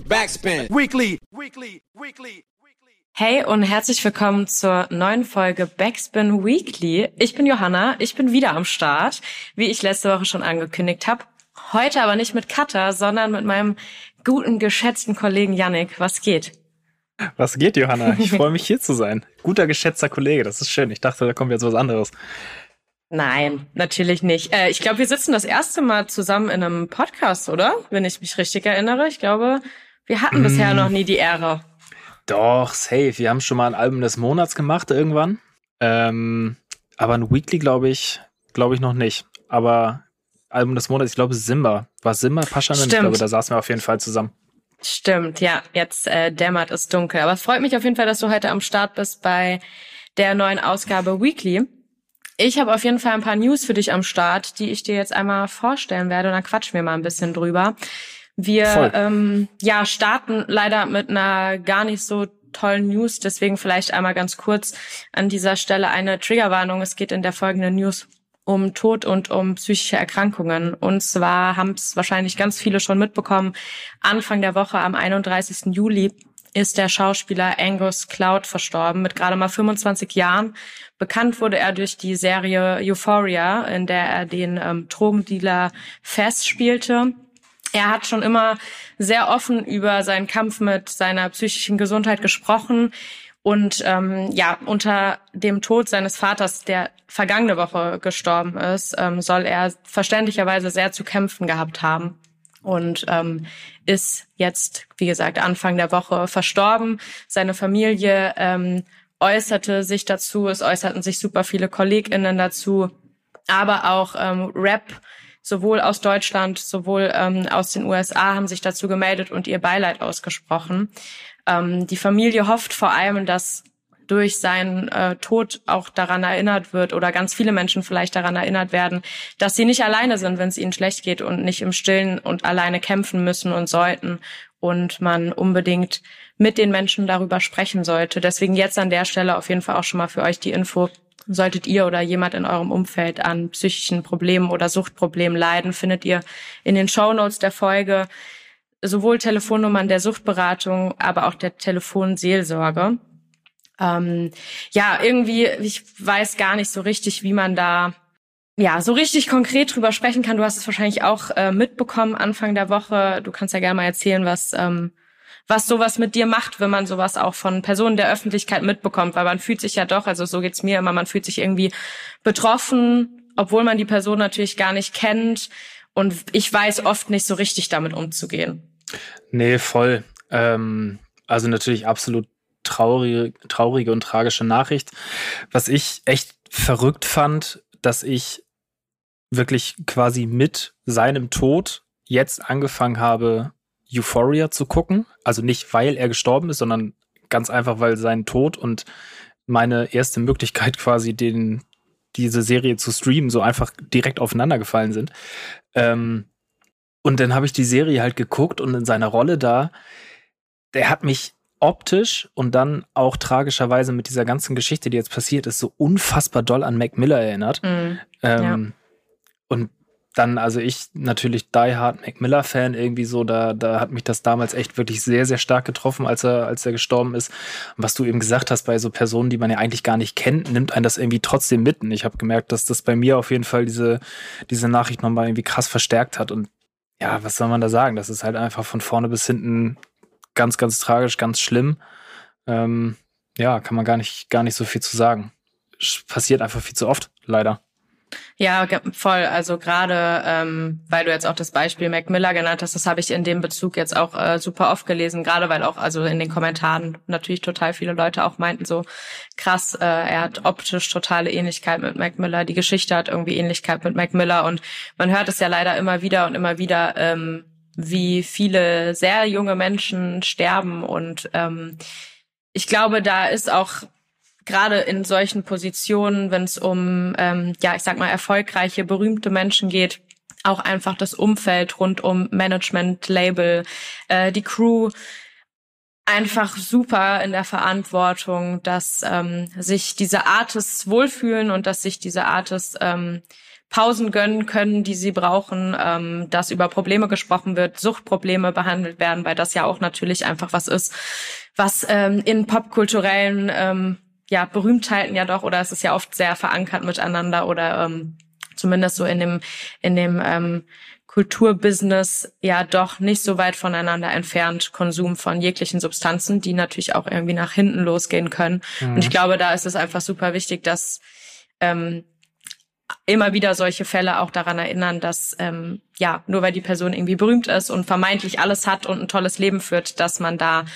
Backspin. Weekly. Weekly. Weekly. Hey und herzlich willkommen zur neuen Folge Backspin Weekly. Ich bin Johanna, ich bin wieder am Start, wie ich letzte Woche schon angekündigt habe. Heute aber nicht mit Katha, sondern mit meinem guten, geschätzten Kollegen Yannick. Was geht? Was geht, Johanna? Ich freue mich hier zu sein. Guter, geschätzter Kollege, das ist schön. Ich dachte, da kommt jetzt was anderes. Nein, natürlich nicht. Äh, ich glaube, wir sitzen das erste Mal zusammen in einem Podcast, oder? Wenn ich mich richtig erinnere. Ich glaube, wir hatten mm. bisher noch nie die Ehre. Doch, safe. Wir haben schon mal ein Album des Monats gemacht irgendwann. Ähm, aber ein Weekly glaube ich, glaube ich noch nicht. Aber Album des Monats, ich glaube Simba. War Simba Paschanen? Ich glaube, da saßen wir auf jeden Fall zusammen. Stimmt, ja. Jetzt äh, dämmert es dunkel. Aber es freut mich auf jeden Fall, dass du heute am Start bist bei der neuen Ausgabe Weekly. Ich habe auf jeden Fall ein paar News für dich am Start, die ich dir jetzt einmal vorstellen werde und dann quatschen wir mal ein bisschen drüber. Wir ähm, ja starten leider mit einer gar nicht so tollen News, deswegen vielleicht einmal ganz kurz an dieser Stelle eine Triggerwarnung. Es geht in der folgenden News um Tod und um psychische Erkrankungen. Und zwar haben es wahrscheinlich ganz viele schon mitbekommen. Anfang der Woche am 31. Juli ist der Schauspieler Angus Cloud verstorben mit gerade mal 25 Jahren. Bekannt wurde er durch die Serie Euphoria, in der er den ähm, Drogendealer Fest spielte. Er hat schon immer sehr offen über seinen Kampf mit seiner psychischen Gesundheit gesprochen. Und ähm, ja, unter dem Tod seines Vaters, der vergangene Woche gestorben ist, ähm, soll er verständlicherweise sehr zu kämpfen gehabt haben und ähm, ist jetzt, wie gesagt, Anfang der Woche verstorben. Seine Familie ähm, äußerte sich dazu, es äußerten sich super viele KollegInnen dazu, aber auch ähm, Rap sowohl aus Deutschland, sowohl ähm, aus den USA haben sich dazu gemeldet und ihr Beileid ausgesprochen. Ähm, die Familie hofft vor allem, dass durch seinen äh, Tod auch daran erinnert wird oder ganz viele Menschen vielleicht daran erinnert werden, dass sie nicht alleine sind, wenn es ihnen schlecht geht und nicht im Stillen und alleine kämpfen müssen und sollten und man unbedingt mit den Menschen darüber sprechen sollte. Deswegen jetzt an der Stelle auf jeden Fall auch schon mal für euch die Info. Solltet ihr oder jemand in eurem Umfeld an psychischen Problemen oder Suchtproblemen leiden, findet ihr in den Show Notes der Folge sowohl Telefonnummern der Suchtberatung, aber auch der Telefonseelsorge ähm, ja, irgendwie, ich weiß gar nicht so richtig, wie man da ja, so richtig konkret drüber sprechen kann. Du hast es wahrscheinlich auch äh, mitbekommen Anfang der Woche. Du kannst ja gerne mal erzählen, was, ähm, was sowas mit dir macht, wenn man sowas auch von Personen der Öffentlichkeit mitbekommt, weil man fühlt sich ja doch, also so geht's mir immer, man fühlt sich irgendwie betroffen, obwohl man die Person natürlich gar nicht kennt. Und ich weiß oft nicht so richtig damit umzugehen. Nee, voll. Ähm, also natürlich absolut traurige, traurige und tragische Nachricht. Was ich echt verrückt fand, dass ich wirklich quasi mit seinem Tod jetzt angefangen habe, Euphoria zu gucken. Also nicht, weil er gestorben ist, sondern ganz einfach, weil sein Tod und meine erste Möglichkeit quasi den, diese Serie zu streamen so einfach direkt aufeinander gefallen sind. Ähm, und dann habe ich die Serie halt geguckt und in seiner Rolle da, der hat mich optisch und dann auch tragischerweise mit dieser ganzen Geschichte, die jetzt passiert ist, so unfassbar doll an Mac Miller erinnert. Mm, ähm, ja. Und dann, also ich natürlich Die Hard Mac Miller Fan irgendwie so, da, da hat mich das damals echt wirklich sehr, sehr stark getroffen, als er, als er gestorben ist. Und was du eben gesagt hast, bei so Personen, die man ja eigentlich gar nicht kennt, nimmt einen das irgendwie trotzdem mit. Und ich habe gemerkt, dass das bei mir auf jeden Fall diese, diese Nachricht nochmal irgendwie krass verstärkt hat. Und ja, was soll man da sagen? Das ist halt einfach von vorne bis hinten ganz, ganz tragisch, ganz schlimm. Ähm, ja, kann man gar nicht, gar nicht so viel zu sagen. Passiert einfach viel zu oft, leider. Ja, voll. Also gerade, ähm, weil du jetzt auch das Beispiel Mac Miller genannt hast, das habe ich in dem Bezug jetzt auch äh, super oft gelesen, gerade weil auch also in den Kommentaren natürlich total viele Leute auch meinten so, krass, äh, er hat optisch totale Ähnlichkeit mit Mac Miller, die Geschichte hat irgendwie Ähnlichkeit mit Mac Miller und man hört es ja leider immer wieder und immer wieder, ähm, wie viele sehr junge Menschen sterben. Und ähm, ich glaube, da ist auch gerade in solchen Positionen, wenn es um, ähm, ja, ich sag mal, erfolgreiche, berühmte Menschen geht, auch einfach das Umfeld rund um Management, Label, äh, die Crew, einfach super in der Verantwortung, dass ähm, sich diese Artists wohlfühlen und dass sich diese Artists ähm, Pausen gönnen können, die sie brauchen, ähm, dass über Probleme gesprochen wird, Suchtprobleme behandelt werden, weil das ja auch natürlich einfach was ist, was ähm, in popkulturellen ähm, ja, Berühmtheiten ja doch, oder es ist ja oft sehr verankert miteinander oder ähm, zumindest so in dem, in dem ähm, Kulturbusiness ja doch nicht so weit voneinander entfernt, Konsum von jeglichen Substanzen, die natürlich auch irgendwie nach hinten losgehen können. Mhm. Und ich glaube, da ist es einfach super wichtig, dass ähm, immer wieder solche Fälle auch daran erinnern, dass ähm, ja nur weil die Person irgendwie berühmt ist und vermeintlich alles hat und ein tolles Leben führt, dass man da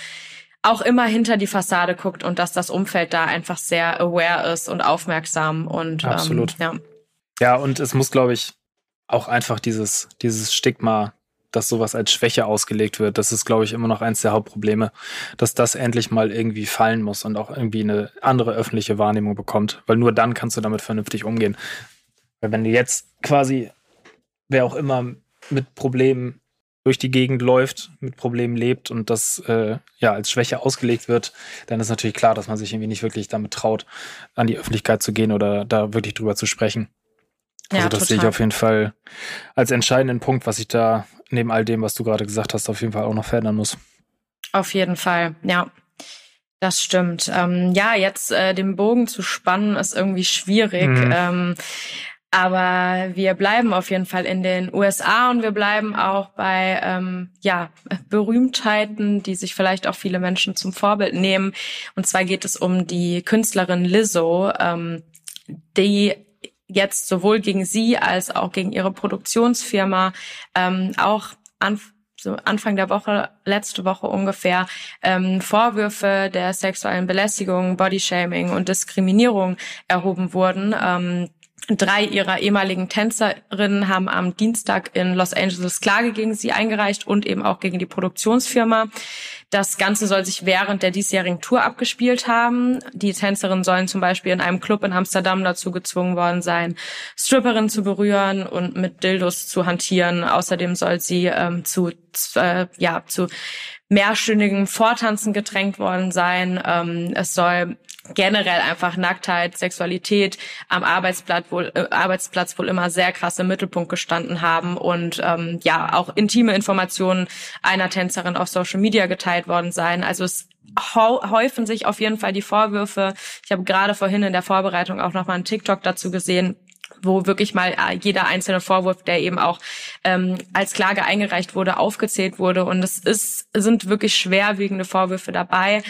auch immer hinter die Fassade guckt und dass das Umfeld da einfach sehr aware ist und aufmerksam und ähm, absolut ähm, ja ja und es muss glaube ich auch einfach dieses dieses Stigma dass sowas als Schwäche ausgelegt wird, das ist, glaube ich, immer noch eins der Hauptprobleme, dass das endlich mal irgendwie fallen muss und auch irgendwie eine andere öffentliche Wahrnehmung bekommt, weil nur dann kannst du damit vernünftig umgehen. Weil wenn du jetzt quasi, wer auch immer mit Problemen durch die Gegend läuft, mit Problemen lebt und das äh, ja als Schwäche ausgelegt wird, dann ist natürlich klar, dass man sich irgendwie nicht wirklich damit traut, an die Öffentlichkeit zu gehen oder da wirklich drüber zu sprechen. Also ja, das total. sehe ich auf jeden Fall als entscheidenden Punkt, was ich da neben all dem, was du gerade gesagt hast, auf jeden Fall auch noch verändern muss. Auf jeden Fall, ja. Das stimmt. Ähm, ja, jetzt äh, den Bogen zu spannen ist irgendwie schwierig. Mhm. Ähm, aber wir bleiben auf jeden Fall in den USA und wir bleiben auch bei ähm, ja Berühmtheiten, die sich vielleicht auch viele Menschen zum Vorbild nehmen. Und zwar geht es um die Künstlerin Lizzo, ähm, die jetzt sowohl gegen sie als auch gegen ihre Produktionsfirma ähm, auch an so Anfang der Woche, letzte Woche ungefähr, ähm, Vorwürfe der sexuellen Belästigung, Bodyshaming und Diskriminierung erhoben wurden. Ähm, Drei ihrer ehemaligen Tänzerinnen haben am Dienstag in Los Angeles Klage gegen sie eingereicht und eben auch gegen die Produktionsfirma. Das Ganze soll sich während der diesjährigen Tour abgespielt haben. Die Tänzerinnen sollen zum Beispiel in einem Club in Amsterdam dazu gezwungen worden sein, Stripperinnen zu berühren und mit Dildos zu hantieren. Außerdem soll sie ähm, zu, äh, ja, zu mehrstündigen Vortanzen gedrängt worden sein. Ähm, es soll generell einfach Nacktheit, Sexualität am Arbeitsplatz wohl, äh, Arbeitsplatz wohl immer sehr krass im Mittelpunkt gestanden haben und ähm, ja auch intime Informationen einer Tänzerin auf Social Media geteilt worden sein. Also es häufen sich auf jeden Fall die Vorwürfe. Ich habe gerade vorhin in der Vorbereitung auch noch mal einen TikTok dazu gesehen, wo wirklich mal äh, jeder einzelne Vorwurf, der eben auch ähm, als Klage eingereicht wurde, aufgezählt wurde. Und es ist, sind wirklich schwerwiegende Vorwürfe dabei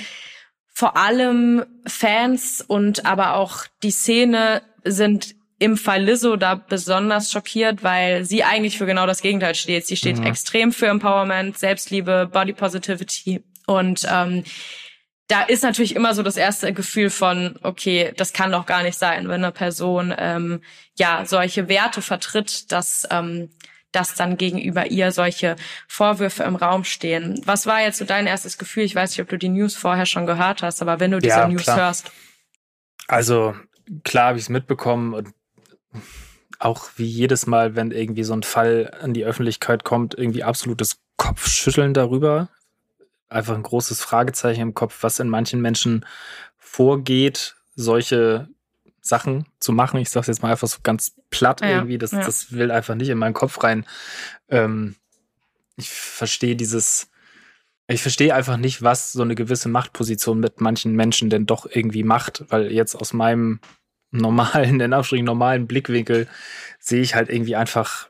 vor allem Fans und aber auch die Szene sind im Fall Lizzo da besonders schockiert, weil sie eigentlich für genau das Gegenteil steht. Sie steht mhm. extrem für Empowerment, Selbstliebe, Body Positivity und ähm, da ist natürlich immer so das erste Gefühl von, okay, das kann doch gar nicht sein, wenn eine Person ähm, ja solche Werte vertritt, dass ähm, dass dann gegenüber ihr solche Vorwürfe im Raum stehen. Was war jetzt so dein erstes Gefühl? Ich weiß nicht, ob du die News vorher schon gehört hast, aber wenn du diese ja, News klar. hörst. Also klar habe ich es mitbekommen und auch wie jedes Mal, wenn irgendwie so ein Fall an die Öffentlichkeit kommt, irgendwie absolutes Kopfschütteln darüber. Einfach ein großes Fragezeichen im Kopf, was in manchen Menschen vorgeht, solche Sachen zu machen. Ich sage jetzt mal einfach so ganz platt ja, irgendwie. Das, ja. das will einfach nicht in meinen Kopf rein. Ähm, ich verstehe dieses, ich verstehe einfach nicht, was so eine gewisse Machtposition mit manchen Menschen denn doch irgendwie macht, weil jetzt aus meinem normalen, in Abstrichen normalen Blickwinkel sehe ich halt irgendwie einfach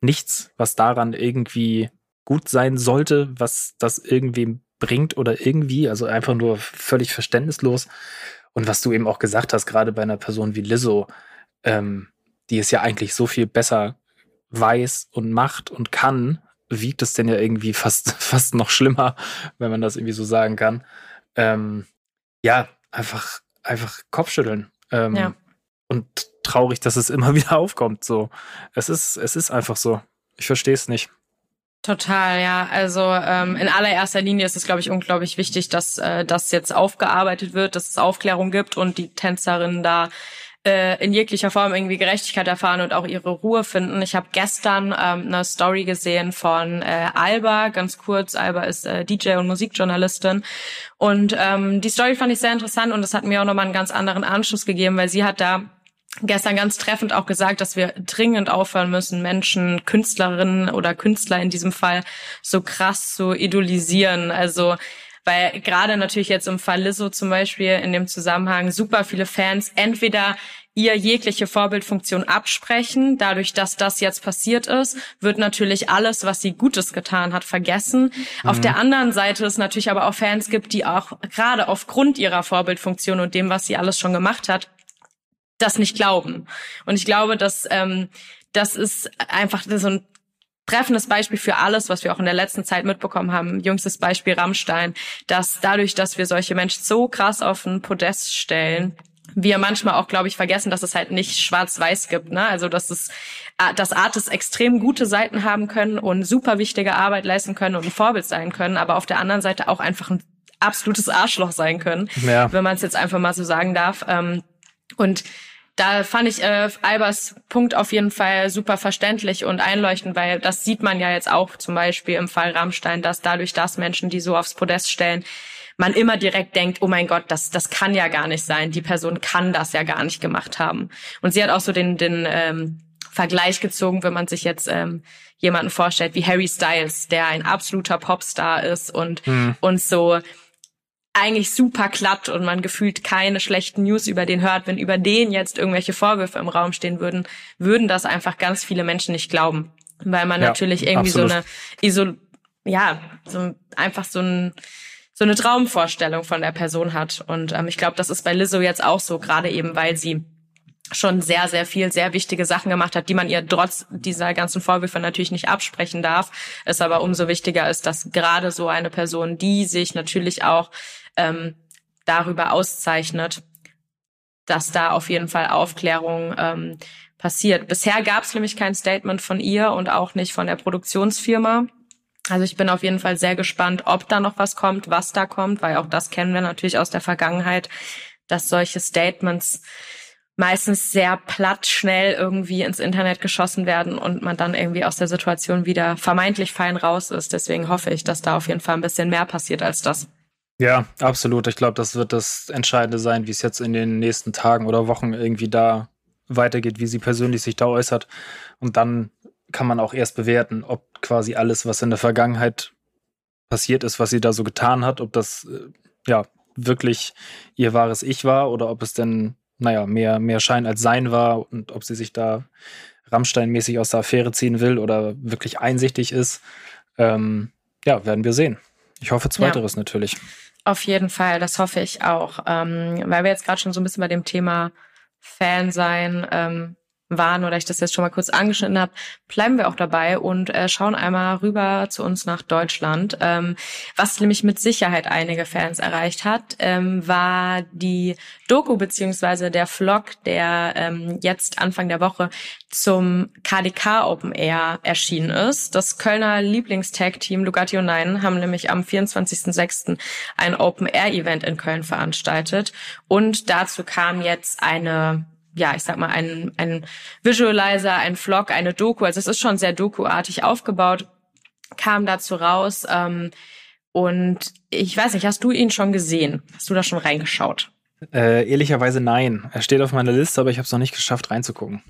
nichts, was daran irgendwie gut sein sollte, was das irgendwie bringt oder irgendwie, also einfach nur völlig verständnislos. Und was du eben auch gesagt hast, gerade bei einer Person wie Lizzo, ähm, die es ja eigentlich so viel besser weiß und macht und kann, wiegt es denn ja irgendwie fast, fast noch schlimmer, wenn man das irgendwie so sagen kann. Ähm, ja, einfach, einfach Kopfschütteln. Ähm, ja. Und traurig, dass es immer wieder aufkommt. So, es ist, es ist einfach so. Ich verstehe es nicht. Total, ja. Also ähm, in allererster Linie ist es, glaube ich, unglaublich wichtig, dass äh, das jetzt aufgearbeitet wird, dass es Aufklärung gibt und die Tänzerinnen da äh, in jeglicher Form irgendwie Gerechtigkeit erfahren und auch ihre Ruhe finden. Ich habe gestern ähm, eine Story gesehen von äh, Alba, ganz kurz. Alba ist äh, DJ und Musikjournalistin. Und ähm, die Story fand ich sehr interessant und das hat mir auch nochmal einen ganz anderen Anschluss gegeben, weil sie hat da gestern ganz treffend auch gesagt, dass wir dringend aufhören müssen, Menschen, Künstlerinnen oder Künstler in diesem Fall so krass zu idolisieren. Also weil gerade natürlich jetzt im Fall Lizzo zum Beispiel in dem Zusammenhang super viele Fans entweder ihr jegliche Vorbildfunktion absprechen. Dadurch, dass das jetzt passiert ist, wird natürlich alles, was sie Gutes getan hat, vergessen. Mhm. Auf der anderen Seite es natürlich aber auch Fans gibt, die auch gerade aufgrund ihrer Vorbildfunktion und dem, was sie alles schon gemacht hat, das nicht glauben. Und ich glaube, dass ähm, das ist einfach so ein treffendes Beispiel für alles, was wir auch in der letzten Zeit mitbekommen haben. Jüngstes Beispiel Rammstein, dass dadurch, dass wir solche Menschen so krass auf ein Podest stellen, wir manchmal auch, glaube ich, vergessen, dass es halt nicht schwarz-weiß gibt. Ne? Also dass es, dass Artists extrem gute Seiten haben können und super wichtige Arbeit leisten können und ein Vorbild sein können, aber auf der anderen Seite auch einfach ein absolutes Arschloch sein können, ja. wenn man es jetzt einfach mal so sagen darf. Ähm, und da fand ich äh, Albers Punkt auf jeden Fall super verständlich und einleuchtend, weil das sieht man ja jetzt auch zum Beispiel im Fall Rammstein, dass dadurch, dass Menschen, die so aufs Podest stellen, man immer direkt denkt, oh mein Gott, das, das kann ja gar nicht sein. Die Person kann das ja gar nicht gemacht haben. Und sie hat auch so den, den ähm, Vergleich gezogen, wenn man sich jetzt ähm, jemanden vorstellt wie Harry Styles, der ein absoluter Popstar ist und, mhm. und so eigentlich super glatt und man gefühlt keine schlechten News über den hört. Wenn über den jetzt irgendwelche Vorwürfe im Raum stehen würden, würden das einfach ganz viele Menschen nicht glauben. Weil man ja, natürlich irgendwie absolut. so eine Isol ja, so einfach so ein so eine Traumvorstellung von der Person hat. Und ähm, ich glaube, das ist bei Lizzo jetzt auch so, gerade eben, weil sie schon sehr, sehr viel, sehr wichtige Sachen gemacht hat, die man ihr trotz dieser ganzen Vorwürfe natürlich nicht absprechen darf. Es aber umso wichtiger ist, dass gerade so eine Person, die sich natürlich auch ähm, darüber auszeichnet, dass da auf jeden Fall Aufklärung ähm, passiert. Bisher gab es nämlich kein Statement von ihr und auch nicht von der Produktionsfirma. Also ich bin auf jeden Fall sehr gespannt, ob da noch was kommt, was da kommt, weil auch das kennen wir natürlich aus der Vergangenheit, dass solche Statements meistens sehr platt schnell irgendwie ins Internet geschossen werden und man dann irgendwie aus der Situation wieder vermeintlich fein raus ist. Deswegen hoffe ich, dass da auf jeden Fall ein bisschen mehr passiert als das. Ja, absolut. Ich glaube, das wird das Entscheidende sein, wie es jetzt in den nächsten Tagen oder Wochen irgendwie da weitergeht, wie sie persönlich sich da äußert. Und dann kann man auch erst bewerten, ob quasi alles, was in der Vergangenheit passiert ist, was sie da so getan hat, ob das äh, ja wirklich ihr wahres Ich war oder ob es denn, naja, mehr, mehr Schein als Sein war und ob sie sich da Rammstein-mäßig aus der Affäre ziehen will oder wirklich einsichtig ist. Ähm, ja, werden wir sehen. Ich hoffe zweiteres ja, natürlich. Auf jeden Fall, das hoffe ich auch. Ähm, weil wir jetzt gerade schon so ein bisschen bei dem Thema Fan sein ähm, waren oder ich das jetzt schon mal kurz angeschnitten habe, bleiben wir auch dabei und äh, schauen einmal rüber zu uns nach Deutschland. Ähm, was nämlich mit Sicherheit einige Fans erreicht hat, ähm, war die Doku beziehungsweise der Vlog, der ähm, jetzt Anfang der Woche zum KDK Open Air erschienen ist. Das Kölner Lieblingstag-Team Lugatti und Nein haben nämlich am 24.06. ein Open Air Event in Köln veranstaltet und dazu kam jetzt eine ja, ich sag mal, ein, ein Visualizer, ein Vlog, eine Doku. Also es ist schon sehr Doku-artig aufgebaut, kam dazu raus. Ähm, und ich weiß nicht, hast du ihn schon gesehen? Hast du da schon reingeschaut? Äh, ehrlicherweise nein. Er steht auf meiner Liste, aber ich habe es noch nicht geschafft reinzugucken.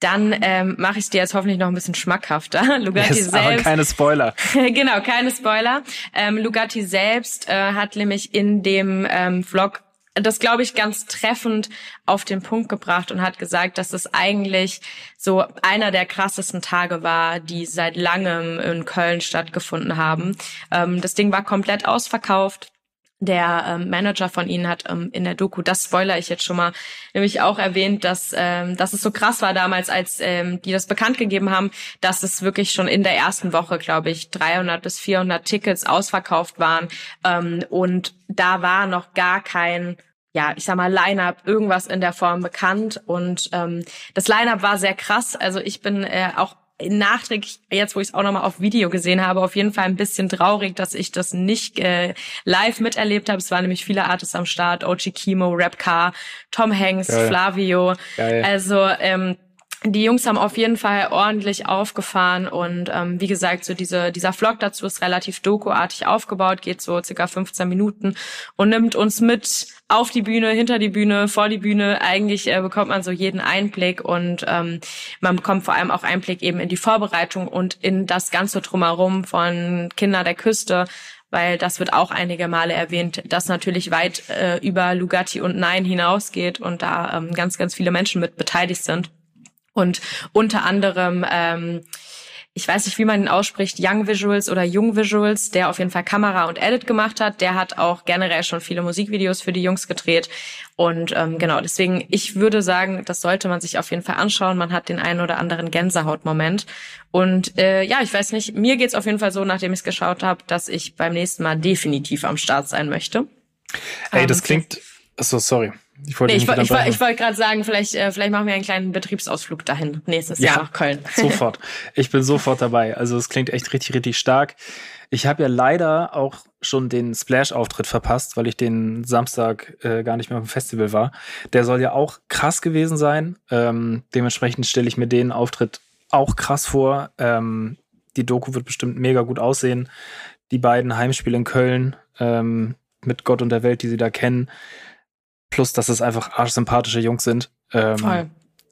Dann ähm, mache ich dir jetzt hoffentlich noch ein bisschen schmackhafter. Lugatti yes, selbst. Aber keine Spoiler. genau, keine Spoiler. Ähm, Lugatti selbst äh, hat nämlich in dem ähm, Vlog das, glaube ich, ganz treffend auf den Punkt gebracht und hat gesagt, dass es eigentlich so einer der krassesten Tage war, die seit langem in Köln stattgefunden haben. Ähm, das Ding war komplett ausverkauft der ähm, Manager von ihnen hat ähm, in der Doku, das spoiler ich jetzt schon mal, nämlich auch erwähnt, dass, ähm, dass es so krass war damals, als ähm, die das bekannt gegeben haben, dass es wirklich schon in der ersten Woche, glaube ich, 300 bis 400 Tickets ausverkauft waren ähm, und da war noch gar kein ja, ich sag mal, Line-Up, irgendwas in der Form bekannt. Und ähm, das Line-Up war sehr krass. Also ich bin äh, auch nachträglich, jetzt wo ich es auch nochmal auf Video gesehen habe, auf jeden Fall ein bisschen traurig, dass ich das nicht äh, live miterlebt habe. Es waren nämlich viele Artists am Start, OG Kimo, Rapcar, Tom Hanks, Geil. Flavio. Geil. Also ähm, die Jungs haben auf jeden Fall ordentlich aufgefahren und ähm, wie gesagt, so diese, dieser Vlog dazu ist relativ dokuartig aufgebaut, geht so circa 15 Minuten und nimmt uns mit auf die Bühne, hinter die Bühne, vor die Bühne. Eigentlich äh, bekommt man so jeden Einblick und ähm, man bekommt vor allem auch Einblick eben in die Vorbereitung und in das ganze Drumherum von Kinder der Küste, weil das wird auch einige Male erwähnt, das natürlich weit äh, über Lugatti und Nein hinausgeht und da ähm, ganz, ganz viele Menschen mit beteiligt sind. Und unter anderem, ähm, ich weiß nicht, wie man ihn ausspricht, Young Visuals oder Jung Visuals, der auf jeden Fall Kamera und Edit gemacht hat. Der hat auch generell schon viele Musikvideos für die Jungs gedreht. Und ähm, genau, deswegen, ich würde sagen, das sollte man sich auf jeden Fall anschauen. Man hat den einen oder anderen Gänsehautmoment. Und äh, ja, ich weiß nicht, mir geht's auf jeden Fall so, nachdem ich es geschaut habe, dass ich beim nächsten Mal definitiv am Start sein möchte. Ey, das ähm, klingt. So, sorry. Ich wollte nee, ich, ich, ich wollte gerade sagen, vielleicht, äh, vielleicht machen wir einen kleinen Betriebsausflug dahin nächstes ja, Jahr nach Köln. Sofort. Ich bin sofort dabei. Also es klingt echt richtig, richtig stark. Ich habe ja leider auch schon den Splash-Auftritt verpasst, weil ich den Samstag äh, gar nicht mehr auf dem Festival war. Der soll ja auch krass gewesen sein. Ähm, dementsprechend stelle ich mir den Auftritt auch krass vor. Ähm, die Doku wird bestimmt mega gut aussehen. Die beiden Heimspiele in Köln ähm, mit Gott und der Welt, die sie da kennen Plus, dass es einfach arschsympathische Jungs sind. Ähm, Voll.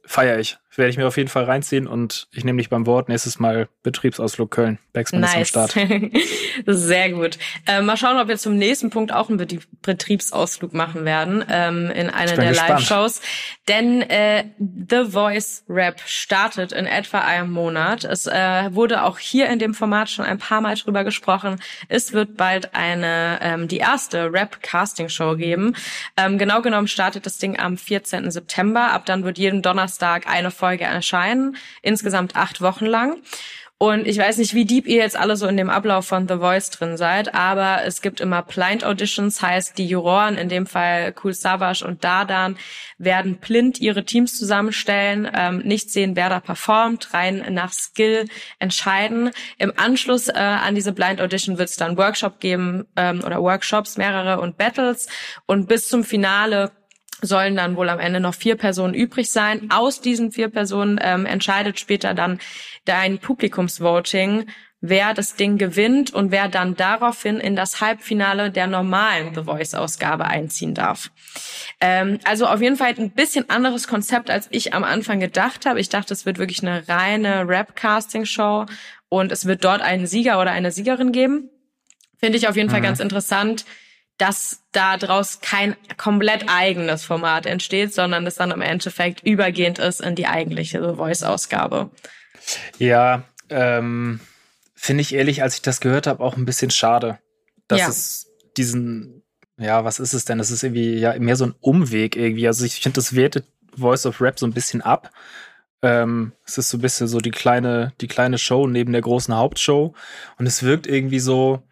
Feier ich. Werde ich mir auf jeden Fall reinziehen und ich nehme dich beim Wort. Nächstes Mal Betriebsausflug Köln. Backspin nice. ist am Start. Sehr gut. Äh, mal schauen, ob wir zum nächsten Punkt auch einen Betriebsausflug machen werden ähm, in einer der Live-Shows. Denn äh, The Voice Rap startet in etwa einem Monat. Es äh, wurde auch hier in dem Format schon ein paar Mal drüber gesprochen. Es wird bald eine ähm, die erste Rap-Casting-Show geben. Ähm, genau genommen startet das Ding am 14. September. Ab dann wird jeden Donnerstag eine Folge Folge erscheinen, insgesamt acht Wochen lang. Und ich weiß nicht, wie deep ihr jetzt alle so in dem Ablauf von The Voice drin seid, aber es gibt immer Blind Auditions, heißt die Juroren, in dem Fall Cool Savage und Dardan, werden blind ihre Teams zusammenstellen, ähm, nicht sehen, wer da performt, rein nach Skill entscheiden. Im Anschluss äh, an diese Blind Audition wird es dann Workshop geben ähm, oder Workshops, mehrere und Battles. Und bis zum Finale sollen dann wohl am Ende noch vier Personen übrig sein. Aus diesen vier Personen ähm, entscheidet später dann dein Publikumsvoting, wer das Ding gewinnt und wer dann daraufhin in das Halbfinale der normalen The Voice-Ausgabe einziehen darf. Ähm, also auf jeden Fall ein bisschen anderes Konzept, als ich am Anfang gedacht habe. Ich dachte, es wird wirklich eine reine Rap-Casting-Show und es wird dort einen Sieger oder eine Siegerin geben. Finde ich auf jeden mhm. Fall ganz interessant dass da draus kein komplett eigenes Format entsteht, sondern es dann im Endeffekt übergehend ist in die eigentliche Voice-Ausgabe. Ja, ähm, finde ich ehrlich, als ich das gehört habe, auch ein bisschen schade, dass ja. es diesen, ja, was ist es denn? Das ist irgendwie ja mehr so ein Umweg irgendwie. Also ich finde, das wertet Voice of Rap so ein bisschen ab. Ähm, es ist so ein bisschen so die kleine, die kleine Show neben der großen Hauptshow. Und es wirkt irgendwie so,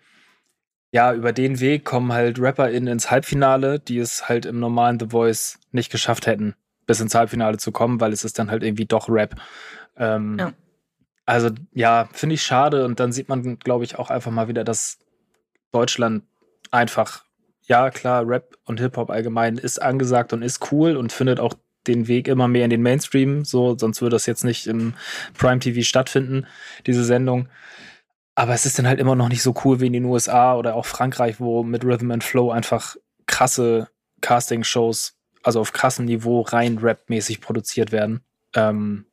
ja, über den Weg kommen halt RapperInnen ins Halbfinale, die es halt im normalen The Voice nicht geschafft hätten, bis ins Halbfinale zu kommen, weil es ist dann halt irgendwie doch Rap. Ähm, ja. Also ja, finde ich schade und dann sieht man, glaube ich, auch einfach mal wieder, dass Deutschland einfach, ja klar, Rap und Hip-Hop allgemein ist angesagt und ist cool und findet auch den Weg immer mehr in den Mainstream, so, sonst würde das jetzt nicht im Prime TV stattfinden, diese Sendung. Aber es ist dann halt immer noch nicht so cool wie in den USA oder auch Frankreich, wo mit Rhythm and Flow einfach krasse Casting-Shows, also auf krassem Niveau rein Rap-mäßig produziert werden. Ähm,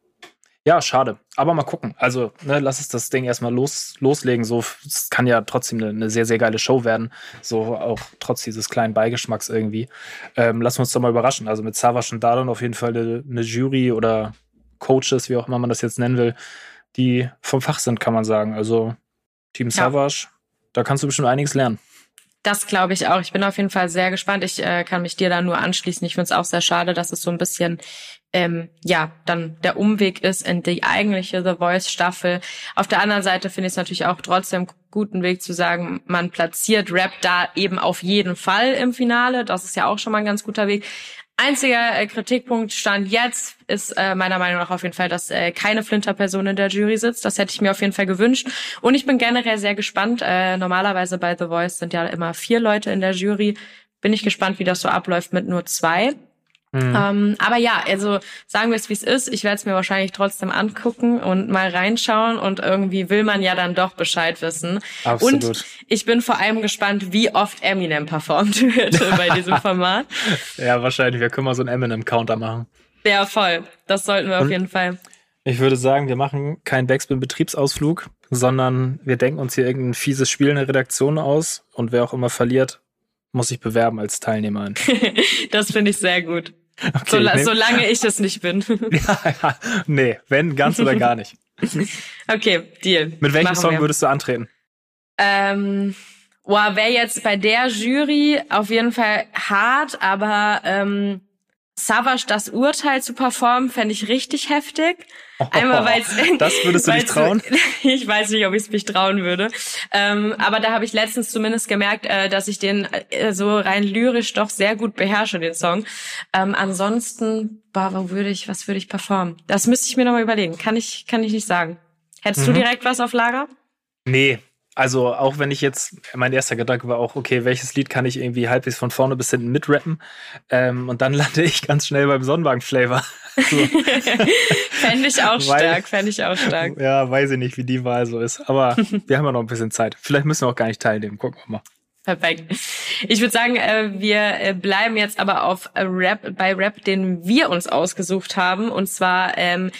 ja, schade. Aber mal gucken. Also, ne, lass es das Ding erstmal los, loslegen. So, es kann ja trotzdem eine, eine, sehr, sehr geile Show werden. So auch trotz dieses kleinen Beigeschmacks irgendwie. Ähm, lassen uns doch mal überraschen. Also mit Savas und Dadon auf jeden Fall eine, eine Jury oder Coaches, wie auch immer man das jetzt nennen will, die vom Fach sind, kann man sagen. Also Team Savage, ja. da kannst du bestimmt einiges lernen. Das glaube ich auch. Ich bin auf jeden Fall sehr gespannt. Ich äh, kann mich dir da nur anschließen. Ich finde es auch sehr schade, dass es so ein bisschen ähm, ja dann der Umweg ist in die eigentliche The Voice Staffel. Auf der anderen Seite finde ich es natürlich auch trotzdem guten Weg zu sagen, man platziert Rap da eben auf jeden Fall im Finale. Das ist ja auch schon mal ein ganz guter Weg. Einziger äh, Kritikpunkt stand jetzt ist äh, meiner Meinung nach auf jeden Fall, dass äh, keine Flinter-Person in der Jury sitzt. Das hätte ich mir auf jeden Fall gewünscht. Und ich bin generell sehr gespannt. Äh, normalerweise bei The Voice sind ja immer vier Leute in der Jury. Bin ich gespannt, wie das so abläuft mit nur zwei. Mhm. Ähm, aber ja, also sagen wir es, wie es ist. Ich werde es mir wahrscheinlich trotzdem angucken und mal reinschauen und irgendwie will man ja dann doch Bescheid wissen. Absolut. Und ich bin vor allem gespannt, wie oft Eminem performt wird bei diesem Format. Ja, wahrscheinlich. Wir können mal so einen Eminem-Counter machen. Ja, voll. Das sollten wir und auf jeden Fall. Ich würde sagen, wir machen keinen Backspin-Betriebsausflug, sondern wir denken uns hier irgendein fieses Spiel in der Redaktion aus und wer auch immer verliert, muss sich bewerben als Teilnehmer. das finde ich sehr gut. Okay, so, ich solange ich es nicht bin. ja, ja, nee, wenn ganz oder gar nicht. okay, Deal. Mit welchem Machen Song wir. würdest du antreten? Ähm, boah, wäre jetzt bei der Jury auf jeden Fall hart, aber ähm, Savage das Urteil zu performen, fände ich richtig heftig. Einmal weil Das würdest du nicht trauen? ich weiß nicht, ob ich es mich trauen würde. Ähm, aber da habe ich letztens zumindest gemerkt, äh, dass ich den äh, so rein lyrisch doch sehr gut beherrsche, den Song. Ähm, ansonsten, boah, wo würde ich, was würde ich performen? Das müsste ich mir nochmal überlegen. Kann ich, kann ich nicht sagen. Hättest mhm. du direkt was auf Lager? Nee, also auch wenn ich jetzt, mein erster Gedanke war auch, okay, welches Lied kann ich irgendwie halbwegs von vorne bis hinten mitrappen? Ähm, und dann lande ich ganz schnell beim Sonnenwagen-Flavor. So. fände ich auch stark, fände ich auch stark. Ja, weiß ich nicht, wie die Wahl so ist. Aber wir haben ja noch ein bisschen Zeit. Vielleicht müssen wir auch gar nicht teilnehmen. Gucken wir mal. Perfekt. Ich würde sagen, äh, wir äh, bleiben jetzt aber auf Rap, bei Rap, den wir uns ausgesucht haben. Und zwar ähm,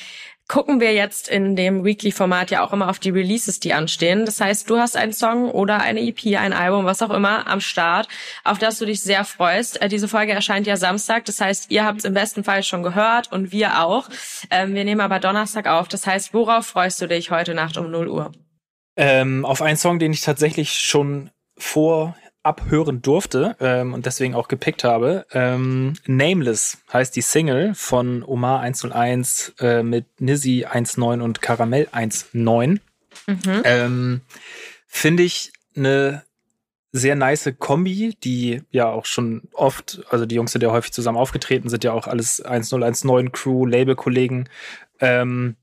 gucken wir jetzt in dem Weekly-Format ja auch immer auf die Releases, die anstehen. Das heißt, du hast einen Song oder eine EP, ein Album, was auch immer am Start, auf das du dich sehr freust. Äh, diese Folge erscheint ja Samstag. Das heißt, ihr habt es im besten Fall schon gehört und wir auch. Ähm, wir nehmen aber Donnerstag auf. Das heißt, worauf freust du dich heute Nacht um 0 Uhr? Ähm, auf einen Song, den ich tatsächlich schon vor abhören durfte ähm, und deswegen auch gepickt habe. Ähm, Nameless heißt die Single von Omar 101 äh, mit Nizzy 19 und Karamell 19. Mhm. Ähm, Finde ich eine sehr nice Kombi, die ja auch schon oft, also die Jungs sind ja häufig zusammen aufgetreten, sind ja auch alles 1019 Crew, Label-Kollegen. Ähm,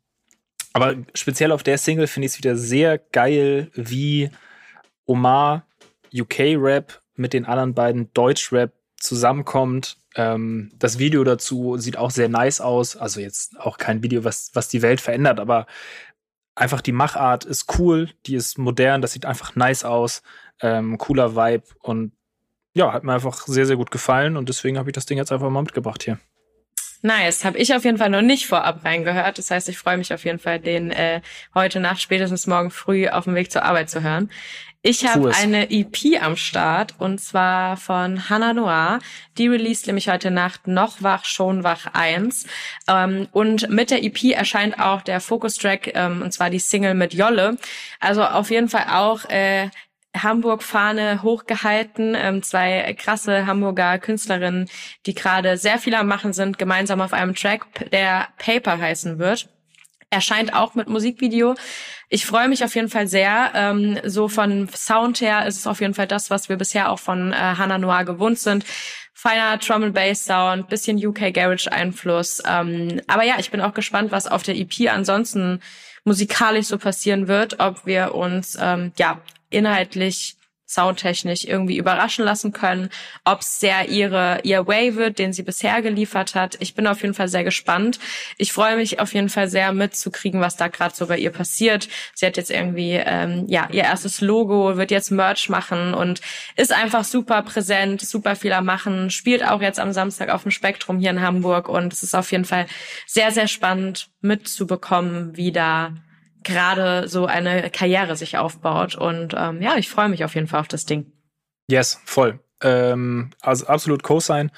aber speziell auf der Single finde ich es wieder sehr geil, wie Omar UK-Rap mit den anderen beiden Deutsch-Rap zusammenkommt. Ähm, das Video dazu sieht auch sehr nice aus. Also jetzt auch kein Video, was, was die Welt verändert, aber einfach die Machart ist cool, die ist modern, das sieht einfach nice aus. Ähm, cooler Vibe und ja, hat mir einfach sehr, sehr gut gefallen und deswegen habe ich das Ding jetzt einfach mal mitgebracht hier. Nice, habe ich auf jeden Fall noch nicht vorab reingehört. Das heißt, ich freue mich auf jeden Fall, den äh, heute Nacht, spätestens morgen früh auf dem Weg zur Arbeit zu hören. Ich habe eine EP am Start und zwar von Hannah Noir. Die released nämlich heute Nacht noch wach, schon wach 1. Ähm, und mit der EP erscheint auch der Focus-Track, ähm, und zwar die Single mit Jolle. Also auf jeden Fall auch äh, Hamburg-Fahne hochgehalten. Ähm, zwei krasse Hamburger Künstlerinnen, die gerade sehr viel am Machen sind, gemeinsam auf einem Track, der Paper heißen wird erscheint auch mit Musikvideo. Ich freue mich auf jeden Fall sehr. Ähm, so von Sound her ist es auf jeden Fall das, was wir bisher auch von äh, Hannah Noir gewohnt sind. Feiner Drum and Bass Sound, bisschen UK Garage Einfluss. Ähm, aber ja, ich bin auch gespannt, was auf der EP ansonsten musikalisch so passieren wird, ob wir uns ähm, ja inhaltlich soundtechnisch irgendwie überraschen lassen können, ob es sehr ihre ihr Way wird, den sie bisher geliefert hat. Ich bin auf jeden Fall sehr gespannt. Ich freue mich auf jeden Fall sehr mitzukriegen, was da gerade so bei ihr passiert. Sie hat jetzt irgendwie ähm, ja ihr erstes Logo, wird jetzt Merch machen und ist einfach super präsent, super viel am machen. Spielt auch jetzt am Samstag auf dem Spektrum hier in Hamburg und es ist auf jeden Fall sehr sehr spannend mitzubekommen, wie da gerade so eine Karriere sich aufbaut. Und ähm, ja, ich freue mich auf jeden Fall auf das Ding. Yes, voll. Ähm, also absolut Co-Sign.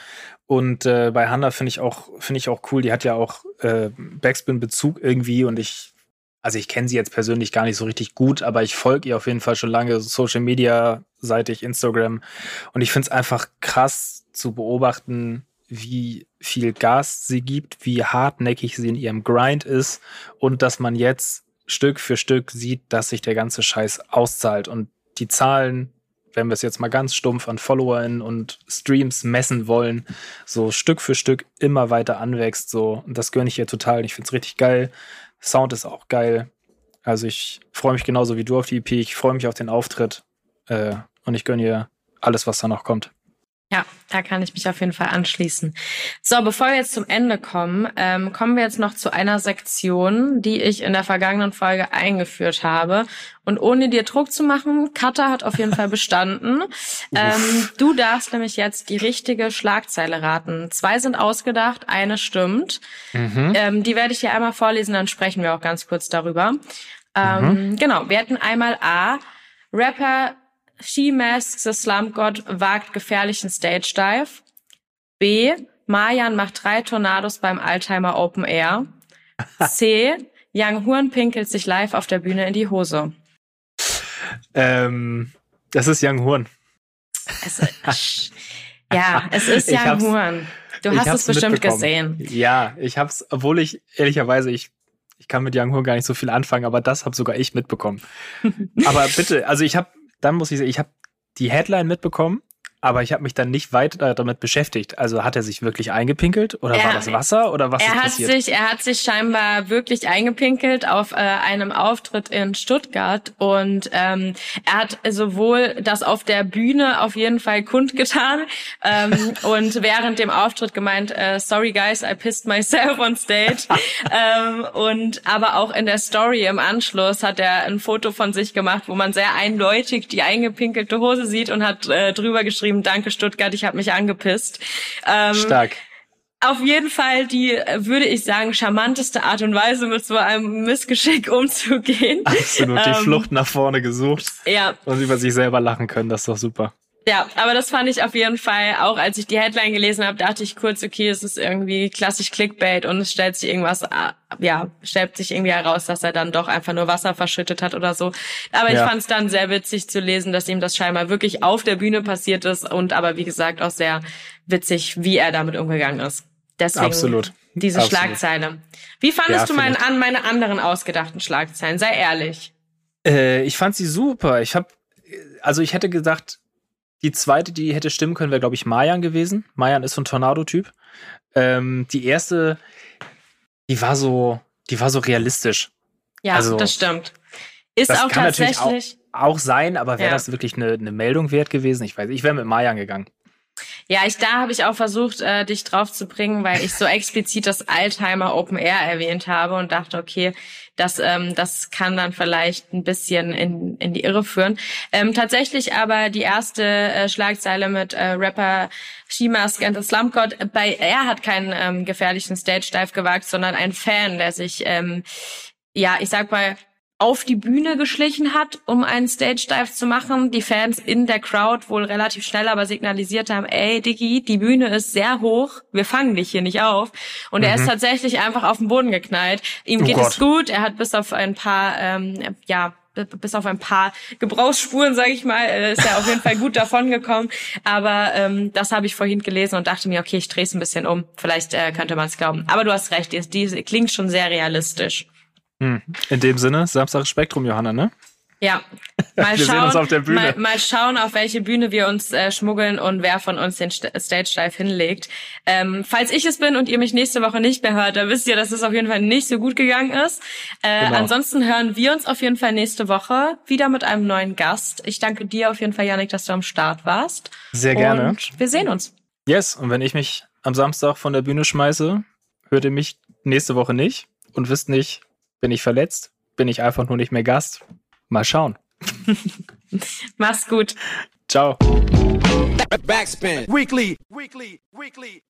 Und äh, bei Hanna finde ich auch finde ich auch cool. Die hat ja auch äh, Backspin-Bezug irgendwie und ich, also ich kenne sie jetzt persönlich gar nicht so richtig gut, aber ich folge ihr auf jeden Fall schon lange Social Media seitig Instagram und ich finde es einfach krass zu beobachten, wie viel Gas sie gibt, wie hartnäckig sie in ihrem Grind ist und dass man jetzt Stück für Stück sieht, dass sich der ganze Scheiß auszahlt. Und die Zahlen, wenn wir es jetzt mal ganz stumpf an FollowerInnen und Streams messen wollen, so Stück für Stück immer weiter anwächst. So, und das gönne ich ihr total. Ich finde es richtig geil. Sound ist auch geil. Also ich freue mich genauso wie du auf die EP. Ich freue mich auf den Auftritt. Äh, und ich gönne ihr alles, was da noch kommt. Ja, da kann ich mich auf jeden Fall anschließen. So, bevor wir jetzt zum Ende kommen, ähm, kommen wir jetzt noch zu einer Sektion, die ich in der vergangenen Folge eingeführt habe. Und ohne dir Druck zu machen, Katha hat auf jeden Fall bestanden. ähm, du darfst nämlich jetzt die richtige Schlagzeile raten. Zwei sind ausgedacht, eine stimmt. Mhm. Ähm, die werde ich dir einmal vorlesen, dann sprechen wir auch ganz kurz darüber. Ähm, mhm. Genau, wir hätten einmal A, Rapper She Masks the Slump God wagt gefährlichen Stage Dive. B. Marjan macht drei Tornados beim Altheimer Open Air. C. Young Horn pinkelt sich live auf der Bühne in die Hose. Ähm, das ist Young Horn. Es, ja, es ist Young Horn. Du hast es bestimmt gesehen. Ja, ich hab's, obwohl ich ehrlicherweise, ich, ich kann mit Young Horn gar nicht so viel anfangen, aber das habe sogar ich mitbekommen. aber bitte, also ich habe dann muss ich sagen, ich habe die Headline mitbekommen aber ich habe mich dann nicht weiter damit beschäftigt. Also hat er sich wirklich eingepinkelt oder er, war das Wasser oder was er ist hat passiert? Sich, er hat sich scheinbar wirklich eingepinkelt auf äh, einem Auftritt in Stuttgart und ähm, er hat sowohl das auf der Bühne auf jeden Fall kundgetan ähm, und während dem Auftritt gemeint, äh, sorry guys, I pissed myself on stage ähm, und aber auch in der Story im Anschluss hat er ein Foto von sich gemacht, wo man sehr eindeutig die eingepinkelte Hose sieht und hat äh, drüber geschrieben, geschrieben, danke Stuttgart, ich habe mich angepisst. Ähm, Stark. Auf jeden Fall die, würde ich sagen, charmanteste Art und Weise, mit so einem Missgeschick umzugehen. Absolut, die ähm, Flucht nach vorne gesucht. Ja. Und über sich selber lachen können, das ist doch super. Ja, aber das fand ich auf jeden Fall, auch als ich die Headline gelesen habe, dachte ich kurz, okay, es ist irgendwie klassisch Clickbait und es stellt sich irgendwas, ah, ja, stellt sich irgendwie heraus, dass er dann doch einfach nur Wasser verschüttet hat oder so. Aber ja. ich fand es dann sehr witzig zu lesen, dass ihm das scheinbar wirklich auf der Bühne passiert ist und aber wie gesagt auch sehr witzig, wie er damit umgegangen ist. Deswegen Absolut. diese Absolut. Schlagzeile. Wie fandest ja, du mein, an meine anderen ausgedachten Schlagzeilen? Sei ehrlich. Äh, ich fand sie super. Ich habe also ich hätte gesagt, die zweite, die hätte stimmen können, wäre, glaube ich, Mayan gewesen. Mayan ist so ein Tornado-Typ. Ähm, die erste, die war so, die war so realistisch. Ja, also, das stimmt. Ist das auch kann tatsächlich. Natürlich auch, auch sein, aber wäre ja. das wirklich eine, eine Meldung wert gewesen? Ich weiß, ich wäre mit Mayan gegangen. Ja, ich da habe ich auch versucht, äh, dich drauf zu bringen, weil ich so explizit das Altheimer Open Air erwähnt habe und dachte, okay, das, ähm, das kann dann vielleicht ein bisschen in, in die Irre führen. Ähm, tatsächlich aber die erste äh, Schlagzeile mit äh, Rapper Skimask and the Slump God, bei er hat keinen ähm, gefährlichen Stage Dive gewagt, sondern ein Fan, der sich ähm, ja, ich sag mal, auf die Bühne geschlichen hat, um einen Stage Dive zu machen. Die Fans in der Crowd wohl relativ schnell aber signalisiert haben, ey Diggi, die Bühne ist sehr hoch, wir fangen dich hier nicht auf. Und mhm. er ist mhm. tatsächlich einfach auf den Boden geknallt. Ihm oh geht Gott. es gut, er hat bis auf ein paar, ähm, ja, bis auf ein paar Gebrauchsspuren, sage ich mal, äh, ist er auf jeden Fall gut davongekommen. Aber ähm, das habe ich vorhin gelesen und dachte mir, okay, ich drehe es ein bisschen um. Vielleicht äh, könnte man es glauben. Aber du hast recht, die, die klingt schon sehr realistisch. Hm. In dem Sinne, Samstag Spektrum, Johanna, ne? Ja. Mal wir schauen, sehen uns auf der Bühne. Mal, mal schauen, auf welche Bühne wir uns äh, schmuggeln und wer von uns den Stage Dive hinlegt. Ähm, falls ich es bin und ihr mich nächste Woche nicht mehr hört, dann wisst ihr, dass es auf jeden Fall nicht so gut gegangen ist. Äh, genau. Ansonsten hören wir uns auf jeden Fall nächste Woche wieder mit einem neuen Gast. Ich danke dir auf jeden Fall, Janik, dass du am Start warst. Sehr gerne. Und wir sehen uns. Yes, und wenn ich mich am Samstag von der Bühne schmeiße, hört ihr mich nächste Woche nicht und wisst nicht, bin ich verletzt? Bin ich einfach nur nicht mehr Gast? Mal schauen. Mach's gut. Ciao. Backspin. Weekly. Weekly. Weekly.